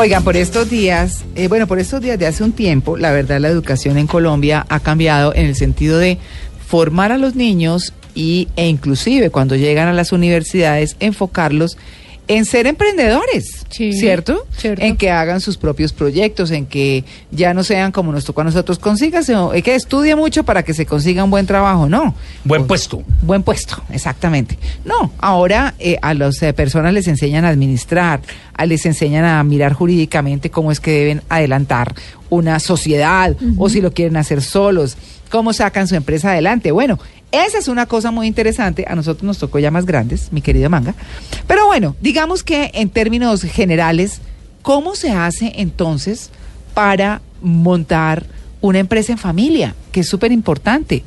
Oigan, por estos días, eh, bueno, por estos días de hace un tiempo, la verdad la educación en Colombia ha cambiado en el sentido de formar a los niños y, e inclusive cuando llegan a las universidades, enfocarlos en ser emprendedores, Sí, ¿cierto? cierto. En que hagan sus propios proyectos, en que ya no sean como nos tocó a nosotros, consígase, es que estudie mucho para que se consiga un buen trabajo, no. Buen puesto. Buen puesto, exactamente. No, ahora eh, a las eh, personas les enseñan a administrar, a les enseñan a mirar jurídicamente cómo es que deben adelantar una sociedad o si lo quieren hacer solos, cómo sacan su empresa adelante. Bueno, esa es una cosa muy interesante. A nosotros nos tocó ya más grandes, mi querido Manga. Pero bueno, digamos que en términos generales, ¿cómo se hace entonces para montar una empresa en familia? Que es súper importante.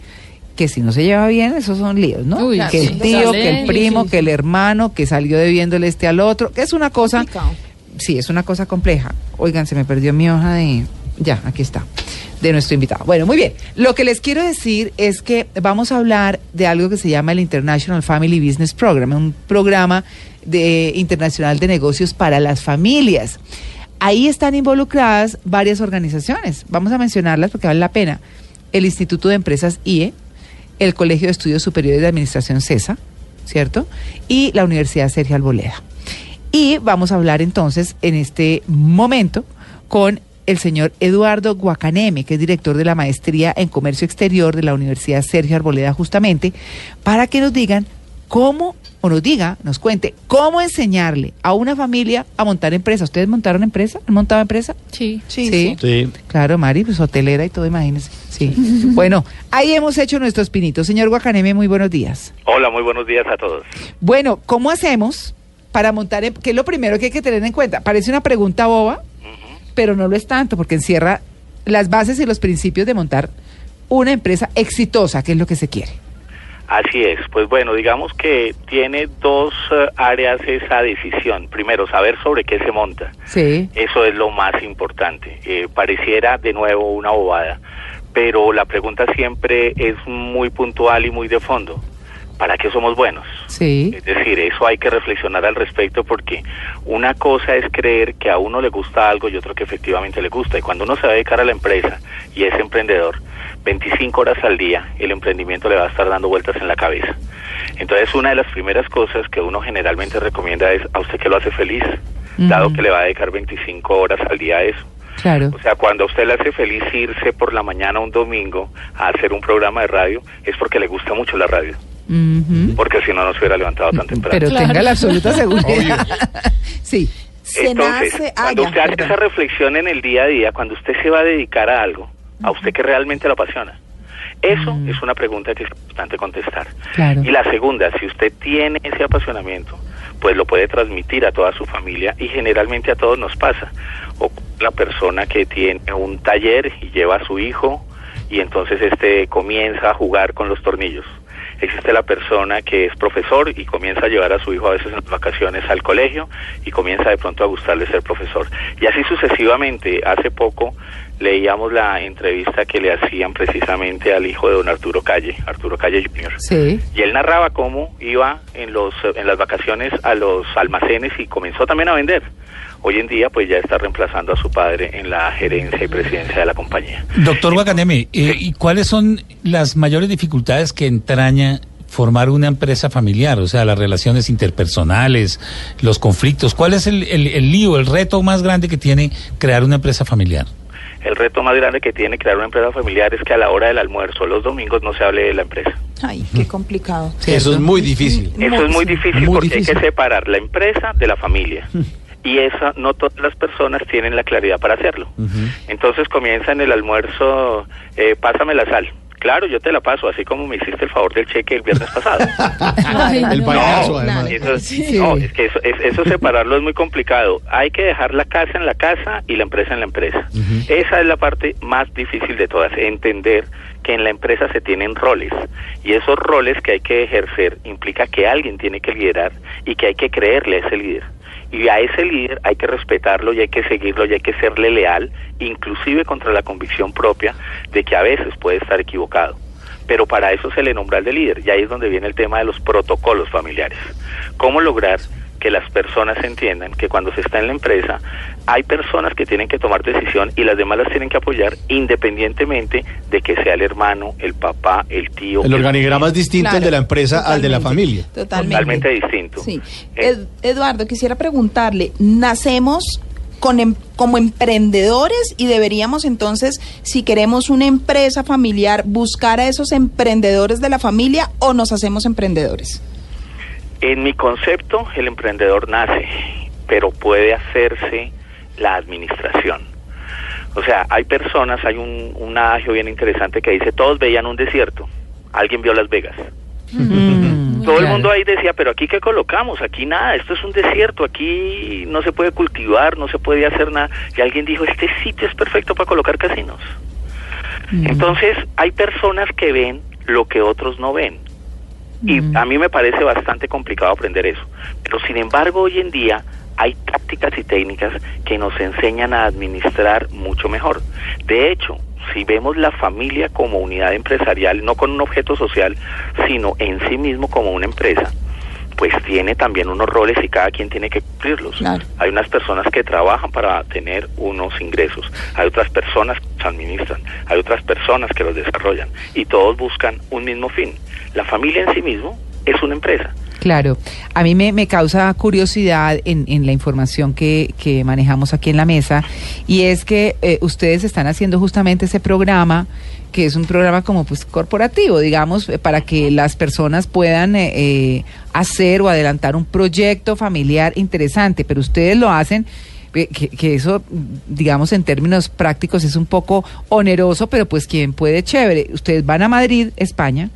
Que si no se lleva bien, esos son líos, ¿no? Uy, que sí. el tío, que el primo, sí, que el hermano, que salió debiéndole este al otro, que es una cosa, Complicado. sí, es una cosa compleja. Oigan, se me perdió mi hoja de, ya, aquí está, de nuestro invitado. Bueno, muy bien. Lo que les quiero decir es que vamos a hablar de algo que se llama el International Family Business Program, un programa de, internacional de negocios para las familias. Ahí están involucradas varias organizaciones. Vamos a mencionarlas porque vale la pena. El Instituto de Empresas IE, el Colegio de Estudios Superiores de Administración CESA, ¿cierto? Y la Universidad Sergio Alboleda. Y vamos a hablar entonces en este momento con el señor Eduardo Guacaneme, que es director de la maestría en comercio exterior de la Universidad Sergio Arboleda, justamente, para que nos digan cómo, o nos diga, nos cuente, cómo enseñarle a una familia a montar empresa. ¿Ustedes montaron empresa? ¿Han montado empresa? Sí. Sí. Sí. Claro, Mari, pues hotelera y todo, imagínense. Sí. bueno, ahí hemos hecho nuestros pinitos. Señor Guacaneme, muy buenos días. Hola, muy buenos días a todos. Bueno, ¿cómo hacemos para montar? em- ¿Qué es lo primero que hay que tener en cuenta? Parece una pregunta boba, pero no lo es tanto, porque encierra las bases y los principios de montar una empresa exitosa, que es lo que se quiere. Así es, pues bueno, digamos que tiene dos eh, áreas esa decisión. Primero, saber sobre qué se monta. Sí. Eso es lo más importante. Eh, pareciera de nuevo una bobada, pero la pregunta siempre es muy puntual y muy de fondo. ¿Para qué somos buenos? Sí. Es decir, eso hay que reflexionar al respecto porque una cosa es creer que a uno le gusta algo y otro que efectivamente le gusta. Y cuando uno se va a dedicar a la empresa y es emprendedor, 25 horas al día el emprendimiento le va a estar dando vueltas en la cabeza. Entonces, una de las primeras cosas que uno generalmente recomienda es a usted que lo hace feliz, dado que le va a dedicar 25 horas al día a eso. Claro. O sea, cuando a usted le hace feliz irse por la mañana un domingo a hacer un programa de radio, es porque le gusta mucho la radio, Porque si no, no se hubiera levantado tan temprano. Pero Claro. tenga la absoluta seguridad. sí. Se Entonces, ah, cuando ya, usted hace perdón. esa reflexión en el día a día, cuando usted se va a dedicar a algo, a usted que realmente lo apasiona, eso Mm. es una pregunta que es importante contestar. Claro. Y la segunda, si usted tiene ese apasionamiento, pues lo puede transmitir a toda su familia y generalmente a todos nos pasa. O la persona que tiene un taller y lleva a su hijo y entonces este comienza a jugar con los tornillos. Existe la persona que es profesor y comienza a llevar a su hijo a veces en las vacaciones al colegio y comienza de pronto a gustarle ser profesor. Y así sucesivamente, hace poco leíamos la entrevista que le hacían precisamente al hijo de don Arturo Calle, Arturo Calle Jr. Sí. Y él narraba cómo iba en los en las vacaciones a los almacenes y comenzó también a vender. Hoy en día pues ya está reemplazando a su padre en la gerencia y presidencia de la compañía. Doctor Guacaneme, eh, ¿y cuáles son las mayores dificultades que entraña formar una empresa familiar? O sea, las relaciones interpersonales, los conflictos. ¿Cuál es el, el- el lío, el reto más grande que tiene crear una empresa familiar? El reto más grande que tiene crear una empresa familiar es que a la hora del almuerzo los domingos no se hable de la empresa. Ay, qué complicado. Eso es muy difícil. Eso es muy difícil Muy porque hay que separar la empresa de la familia. Y eso no todas las personas tienen la claridad para hacerlo. Entonces comienza en el almuerzo, eh, pásame la sal. Claro, yo te la paso, así como me hiciste el favor del cheque el viernes pasado. Ay, El no, payaso, no, además. Eso, Sí. no, es que eso, es- eso separarlo es muy complicado. Hay que dejar la casa en la casa y la empresa en la empresa. Esa es la parte más difícil de todas, entender que en la empresa se tienen roles y esos roles que hay que ejercer implica que alguien tiene que liderar y que hay que creerle a ese líder. Y a ese líder hay que respetarlo y hay que seguirlo y hay que serle leal, inclusive contra la convicción propia de que a veces puede estar equivocado. Pero para eso se le nombra al de líder y ahí es donde viene el tema de los protocolos familiares. ¿Cómo lograr que las personas entiendan que cuando se está en la empresa hay personas que tienen que tomar decisión y las demás las tienen que apoyar independientemente de que sea el hermano, el papá, el tío. El organigrama es distinto el de la empresa al de la familia. Totalmente. Totalmente distinto. Sí. Eh, Ed- Eduardo, quisiera preguntarle, ¿nacemos con em- como emprendedores y deberíamos entonces, si queremos una empresa familiar, buscar a esos emprendedores de la familia o nos hacemos emprendedores? En mi concepto, el emprendedor nace, pero puede hacerse la administración. O sea, hay personas, hay un, un adagio bien interesante que dice, todos veían un desierto, alguien vio Las Vegas. Mm, Todo el mundo ahí decía, pero aquí qué colocamos, aquí nada, esto es un desierto, aquí no se puede cultivar, no se puede hacer nada. Y alguien dijo, este sitio es perfecto para colocar casinos. Mm. Entonces, hay personas que ven lo que otros no ven. Y Mm. a mí me parece bastante complicado aprender eso. Pero sin embargo, hoy en día hay tácticas y técnicas que nos enseñan a administrar mucho mejor. De hecho, si vemos la familia como unidad empresarial, no con un objeto social, sino en sí mismo como una empresa, pues tiene también unos roles y cada quien tiene que cumplirlos. Claro. Hay unas personas que trabajan para tener unos ingresos, hay otras personas que los administran, hay otras personas que los desarrollan y todos buscan un mismo fin. La familia en sí mismo es una empresa. Claro, a mí me, me causa curiosidad en, en la información que, que manejamos aquí en la mesa y es que eh, ustedes están haciendo justamente ese programa que es un programa como pues corporativo, digamos, para que las personas puedan eh, eh, hacer o adelantar un proyecto familiar interesante, pero ustedes lo hacen eh, que, que eso, digamos, en términos prácticos es un poco oneroso, pero pues quien puede, chévere. Ustedes van a Madrid, España,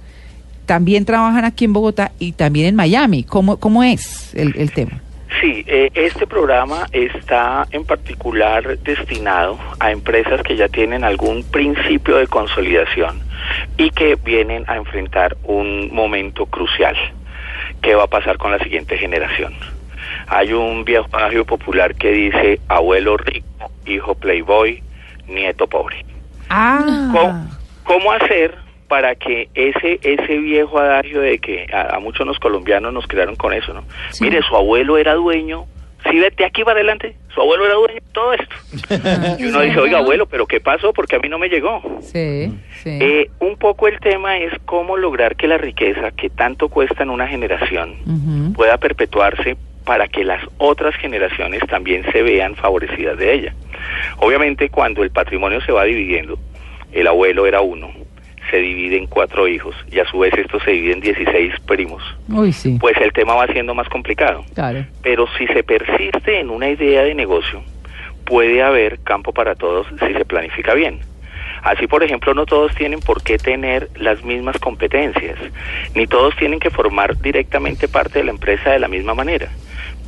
también trabajan aquí en Bogotá y también en Miami. ¿Cómo, cómo es el, el tema? Sí, eh, este programa está en particular destinado a empresas que ya tienen algún principio de consolidación y que vienen a enfrentar un momento crucial. ¿Qué va a pasar con la siguiente generación? Hay un viejo adagio popular que dice abuelo rico, hijo playboy, nieto pobre. Ah, ¿Cómo, cómo hacer para que ese ese viejo adagio de que a, a muchos los colombianos nos crearon con eso, ¿no? Sí. Mire, su abuelo era dueño, sí, vete aquí para adelante, su abuelo era dueño de todo esto. Y uno dice, oiga, abuelo, ¿pero qué pasó? Porque a mí no me llegó. sí, sí. Eh, un poco el tema es cómo lograr que la riqueza que tanto cuesta en una generación pueda perpetuarse para que las otras generaciones también se vean favorecidas de ella. Obviamente cuando el patrimonio se va dividiendo, el abuelo era uno, se divide en cuatro hijos y a su vez esto se divide en 16 primos, Uy, sí, pues el tema va siendo más complicado. claro. Pero si se persiste en una idea de negocio, puede haber campo para todos si se planifica bien. Así, por ejemplo, no todos tienen por qué tener las mismas competencias, ni todos tienen que formar directamente parte de la empresa de la misma manera.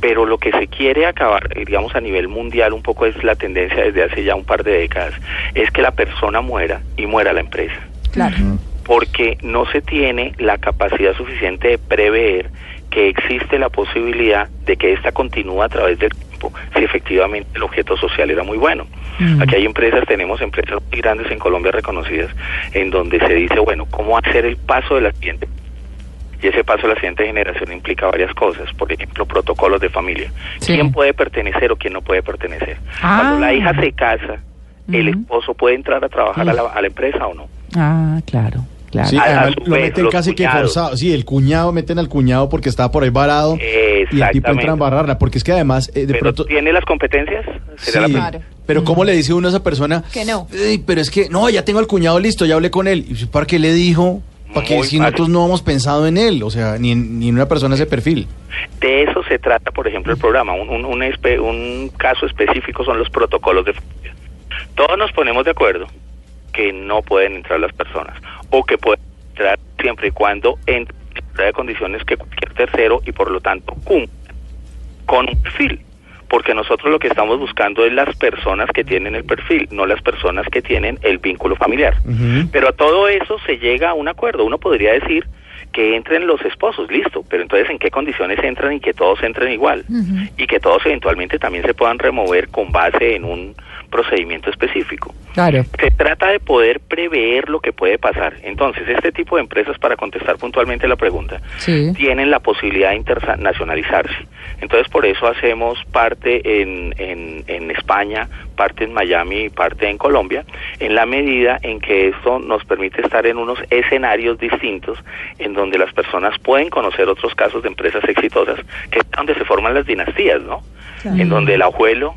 Pero lo que se quiere acabar, eh, digamos a nivel mundial, un poco es la tendencia desde hace ya un par de décadas, es que la persona muera y muera la empresa Claro. porque no se tiene la capacidad suficiente de prever que existe la posibilidad de que esta continúe a través del tiempo si efectivamente el objeto social era muy bueno. Mm. Aquí hay empresas, tenemos empresas muy grandes en Colombia reconocidas, en donde se dice, bueno, ¿cómo hacer el paso de la siguiente? Y ese paso de la siguiente generación implica varias cosas, por ejemplo, protocolos de familia. Sí. ¿Quién puede pertenecer o quién no puede pertenecer? Ah. Cuando la hija se casa, ¿el esposo puede entrar a trabajar a la, a la empresa o no? Ah, claro, claro. Sí, A- a además su lo meten casi que forzado. Sí, el cuñado, meten al cuñado porque estaba por ahí varado. Y el tipo entra a embarrarla. Porque es que además, eh, de ¿Pero pronto. tiene las competencias? Sería Sí, la Claro. Pero ¿cómo le dice uno a esa persona? Que no. "Ey, pero es que, no, ya tengo al cuñado listo, ya hablé con él. ¿Y para qué le dijo? Para que si nosotros no hemos pensado en él, o sea, ni en, ni en una persona ese perfil. De eso se trata, por ejemplo, el programa. Un, un, un espe- un caso específico son los protocolos de familia. Todos nos ponemos de acuerdo que no pueden entrar las personas o que pueden entrar siempre y cuando entren en de condiciones que cualquier tercero y por lo tanto cumplan con un perfil. Porque nosotros lo que estamos buscando es las personas que tienen el perfil, no las personas que tienen el vínculo familiar. Pero a todo eso se llega a un acuerdo. Uno podría decir que entren los esposos, listo, pero entonces en qué condiciones entran y que todos entren igual. Y que todos eventualmente también se puedan remover con base en un procedimiento específico. Claro. Se trata de poder prever lo que puede pasar. Entonces, este tipo de empresas, para contestar puntualmente la pregunta, Sí. tienen la posibilidad de internacionalizarse. Entonces, por eso hacemos parte en, en, en España, parte en Miami y parte en Colombia, en la medida en que esto nos permite estar en unos escenarios distintos, en donde las personas pueden conocer otros casos de empresas exitosas, que es donde se forman las dinastías, ¿no? En donde el abuelo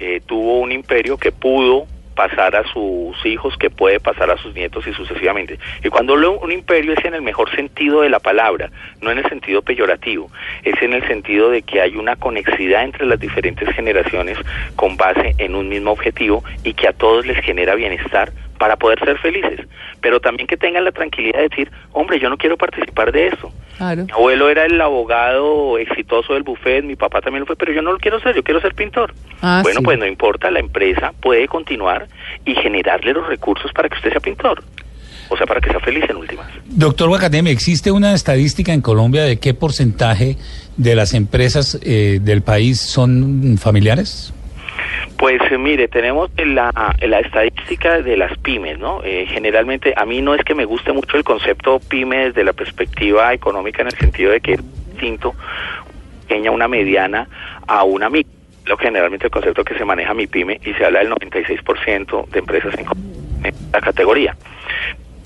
eh, tuvo un imperio que pudo pasar a sus hijos, que puede pasar a sus nietos y sucesivamente. Y cuando hablo un imperio es en el mejor sentido de la palabra, no en el sentido peyorativo, es en el sentido de que hay una conexidad entre las diferentes generaciones con base en un mismo objetivo y que a todos les genera bienestar para poder ser felices, pero también que tengan la tranquilidad de decir, hombre, yo no quiero participar de eso. Claro. Mi abuelo era el abogado exitoso del buffet, mi papá también lo fue, pero yo no lo quiero ser, yo quiero ser pintor. Ah, bueno, sí. pues no importa, la empresa puede continuar y generarle los recursos para que usted sea pintor. O sea, para que sea feliz en últimas. Doctor Guacateme, ¿existe una estadística en Colombia de qué porcentaje de las empresas eh, del país son familiares? Pues eh, mire, tenemos la, la estadística de las pymes, ¿no? Eh, generalmente a mí no es que me guste mucho el concepto pyme desde la perspectiva económica en el sentido de que es distinto pequeña, una mediana a una micro. Lo generalmente el concepto que se maneja mi pyme y se habla del 96% de empresas en la categoría.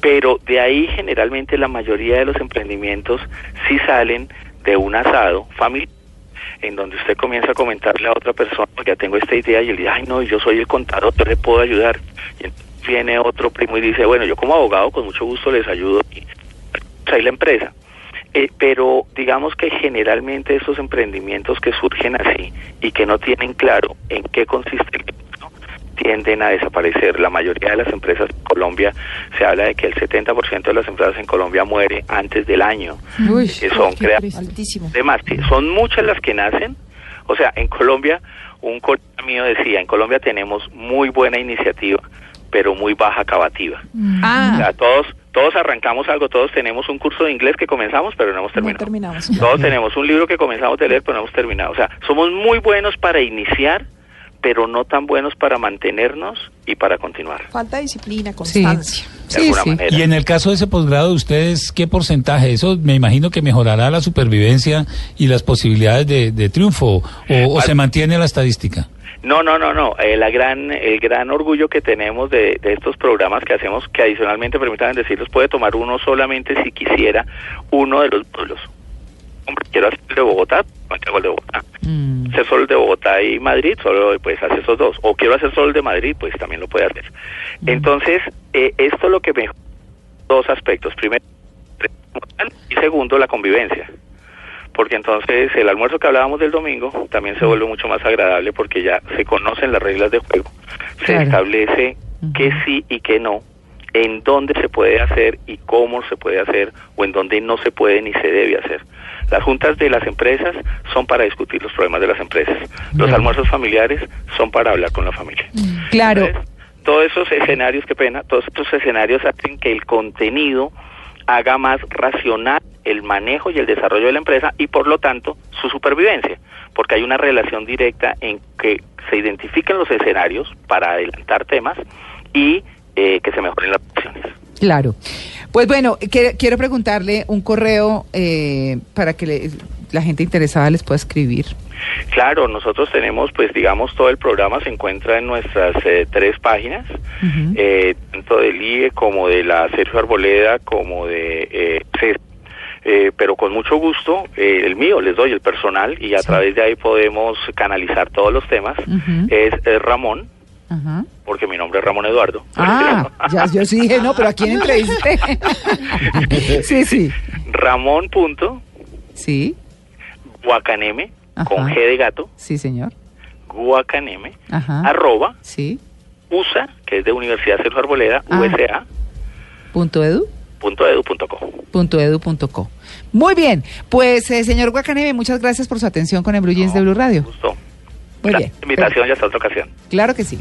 Pero de ahí generalmente la mayoría de los emprendimientos sí salen de un asado familiar en donde usted comienza a comentarle a otra persona, ya tengo esta idea y él dice, ay no, yo soy el contador, yo le puedo ayudar. Y entonces viene otro primo y dice, bueno, yo como abogado con mucho gusto les ayudo y ahí la empresa. Eh, pero digamos que generalmente estos emprendimientos que surgen así y que no tienen claro en qué consiste el tienden a desaparecer. La mayoría de las empresas en Colombia, se habla de que el 70% de las empresas en Colombia muere antes del año. Uy, que son qué crea- triste. Altísimo. Además, sí, son muchas las que nacen. O sea, en Colombia, un colega mío decía, en Colombia tenemos muy buena iniciativa, pero muy baja acabativa. O Ah, sea, todos, todos arrancamos algo, todos tenemos un curso de inglés que comenzamos, pero no hemos no terminado. terminamos. Todos tenemos un libro que comenzamos a leer, pero no hemos terminado. O sea, somos muy buenos para iniciar, pero no tan buenos para mantenernos y para continuar. Falta disciplina, Sí, constancia. De sí, alguna sí. manera. Y en el caso de ese posgrado, ¿ustedes qué porcentaje? Eso me imagino que mejorará la supervivencia y las posibilidades de, de triunfo, o, o se mantiene la estadística. No, no, no, no. Eh, la gran, el gran orgullo que tenemos de, de estos programas que hacemos, que adicionalmente, permítanme decirlos, puede tomar uno solamente si quisiera uno de los módulos. Hombre, quiero hacer el de Bogotá, no hago el de Bogotá. Mm, Hacer solo el de Bogotá y Madrid, solo pues hace esos dos. O quiero hacer solo el de Madrid, pues también lo puede hacer. Entonces, eh, esto lo que mejora dos aspectos. Primero, y segundo, la convivencia. Porque entonces el almuerzo que hablábamos del domingo también se vuelve mucho más agradable porque ya se conocen las reglas de juego. Se Claro. establece qué sí y qué no, en dónde se puede hacer y cómo se puede hacer o en dónde no se puede ni se debe hacer. Las juntas de las empresas son para discutir los problemas de las empresas. Los almuerzos familiares son para hablar con la familia. Claro. Entonces, todos esos escenarios, qué pena, todos estos escenarios hacen que el contenido haga más racional el manejo y el desarrollo de la empresa y por lo tanto su supervivencia, porque hay una relación directa en que se identifican los escenarios para adelantar temas y eh, que se mejoren las opciones. Claro. Pues bueno, que- quiero preguntarle un correo eh, para que le- la gente interesada les pueda escribir. Claro, nosotros tenemos, pues digamos, todo el programa se encuentra en nuestras eh, tres páginas, eh, tanto del IE como de la Sergio Arboleda, como de eh, CES. Eh, pero con mucho gusto, eh, el mío les doy el personal y a Sí. través de ahí podemos canalizar todos los temas. Es eh, Ramón, Ajá. porque mi nombre es Ramón Eduardo. Ah, ya, yo sí dije, no, pero ¿a quién entrevisté? sí, sí. Ramón punto Sí, Guacaneme, con. G de gato, sí, señor. Guacaneme, Ajá. arroba, Sí. USA, que es de Universidad Sergio Arboleda, Ah. USA, Punto edu. punto edu punto co. Punto edu punto co. Muy bien, pues eh, señor Guacaneve, muchas gracias por su atención con el Blue Jeans de Blue Radio. Gusto. Muy La bien. invitación y hasta otra ocasión. Claro que sí.